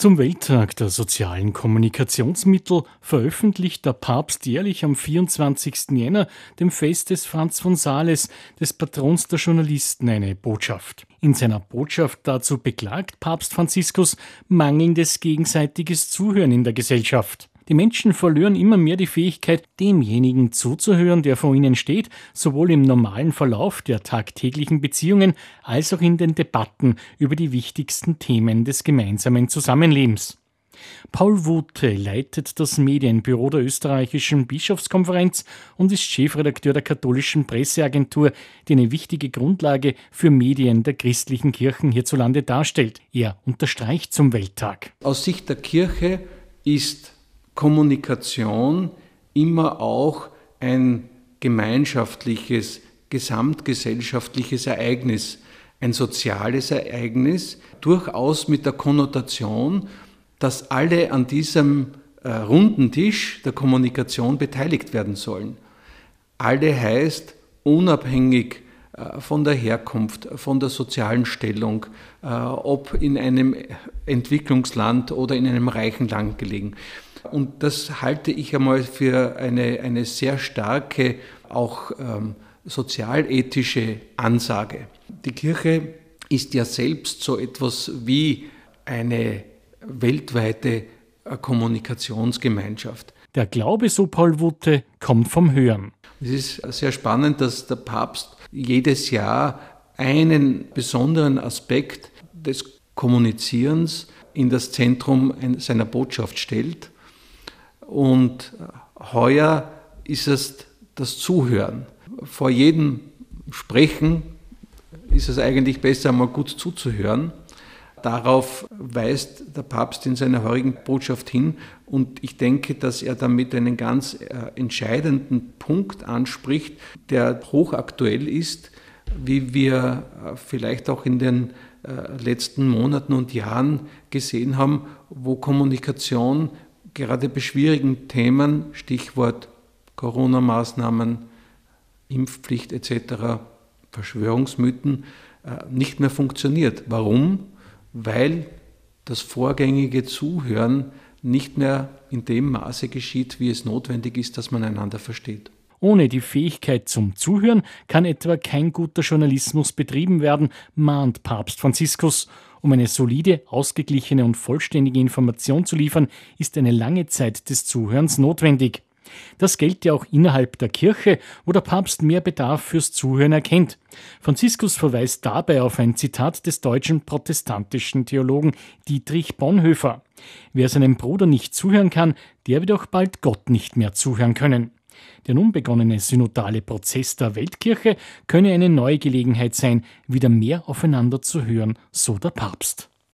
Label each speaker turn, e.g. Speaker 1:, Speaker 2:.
Speaker 1: Zum Welttag der sozialen Kommunikationsmittel veröffentlicht der Papst jährlich am 24. Jänner, dem Fest des Franz von Sales, des Patrons der Journalisten, eine Botschaft. In seiner Botschaft dazu beklagt Papst Franziskus mangelndes gegenseitiges Zuhören in der Gesellschaft. Die Menschen verlieren immer mehr die Fähigkeit, demjenigen zuzuhören, der vor ihnen steht, sowohl im normalen Verlauf der tagtäglichen Beziehungen als auch in den Debatten über die wichtigsten Themen des gemeinsamen Zusammenlebens. Paul Wute leitet das Medienbüro der österreichischen Bischofskonferenz und ist Chefredakteur der katholischen Presseagentur, die eine wichtige Grundlage für Medien der christlichen Kirchen hierzulande darstellt. Er unterstreicht zum Welttag.
Speaker 2: Aus Sicht der Kirche ist Kommunikation immer auch ein gemeinschaftliches, gesamtgesellschaftliches Ereignis, ein soziales Ereignis, durchaus mit der Konnotation, dass alle an diesem äh, runden Tisch der Kommunikation beteiligt werden sollen. Alle heißt unabhängig von der Herkunft, von der sozialen Stellung, äh, ob in einem Entwicklungsland oder in einem reichen Land gelegen. Und das halte ich einmal für eine, eine sehr starke, auch ähm, sozialethische Ansage. Die Kirche ist ja selbst so etwas wie eine weltweite äh, Kommunikationsgemeinschaft.
Speaker 1: Der Glaube, so Paul Wutte, kommt vom Hören.
Speaker 2: Es ist sehr spannend, dass der Papst jedes Jahr einen besonderen Aspekt des Kommunizierens in das Zentrum seiner Botschaft stellt. Und heuer ist es das Zuhören. Vor jedem Sprechen ist es eigentlich besser, mal gut zuzuhören. Darauf weist der Papst in seiner heurigen Botschaft hin und ich denke, dass er damit einen ganz äh, entscheidenden Punkt anspricht, der hochaktuell ist, wie wir äh, vielleicht auch in den äh, letzten Monaten und Jahren gesehen haben, wo Kommunikation gerade bei schwierigen Themen, Stichwort Corona-Maßnahmen, Impfpflicht etc., Verschwörungsmythen, nicht mehr funktioniert. Warum? Weil das vorgängige Zuhören nicht mehr in dem Maße geschieht, wie es notwendig ist, dass man einander versteht.
Speaker 1: Ohne die Fähigkeit zum Zuhören kann etwa kein guter Journalismus betrieben werden, mahnt Papst Franziskus. Um eine solide, ausgeglichene und vollständige Information zu liefern, ist eine lange Zeit des Zuhörens notwendig. Das gilt ja auch innerhalb der Kirche, wo der Papst mehr Bedarf fürs Zuhören erkennt. Franziskus verweist dabei auf ein Zitat des deutschen protestantischen Theologen Dietrich Bonhoeffer. Wer seinem Bruder nicht zuhören kann, der wird auch bald Gott nicht mehr zuhören können. Der nun begonnene synodale Prozess der Weltkirche könne eine neue Gelegenheit sein, wieder mehr aufeinander zu hören, so der Papst.